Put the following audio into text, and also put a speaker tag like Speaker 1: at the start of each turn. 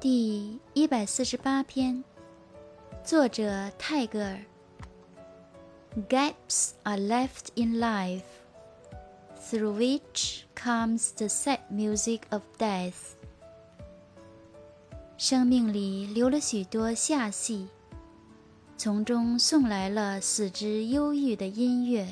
Speaker 1: 第一百四十八篇作者泰戈尔 gaps are left in life through which comes the sad music of death 生命里留了许多下戏从中送来了死之忧郁的音乐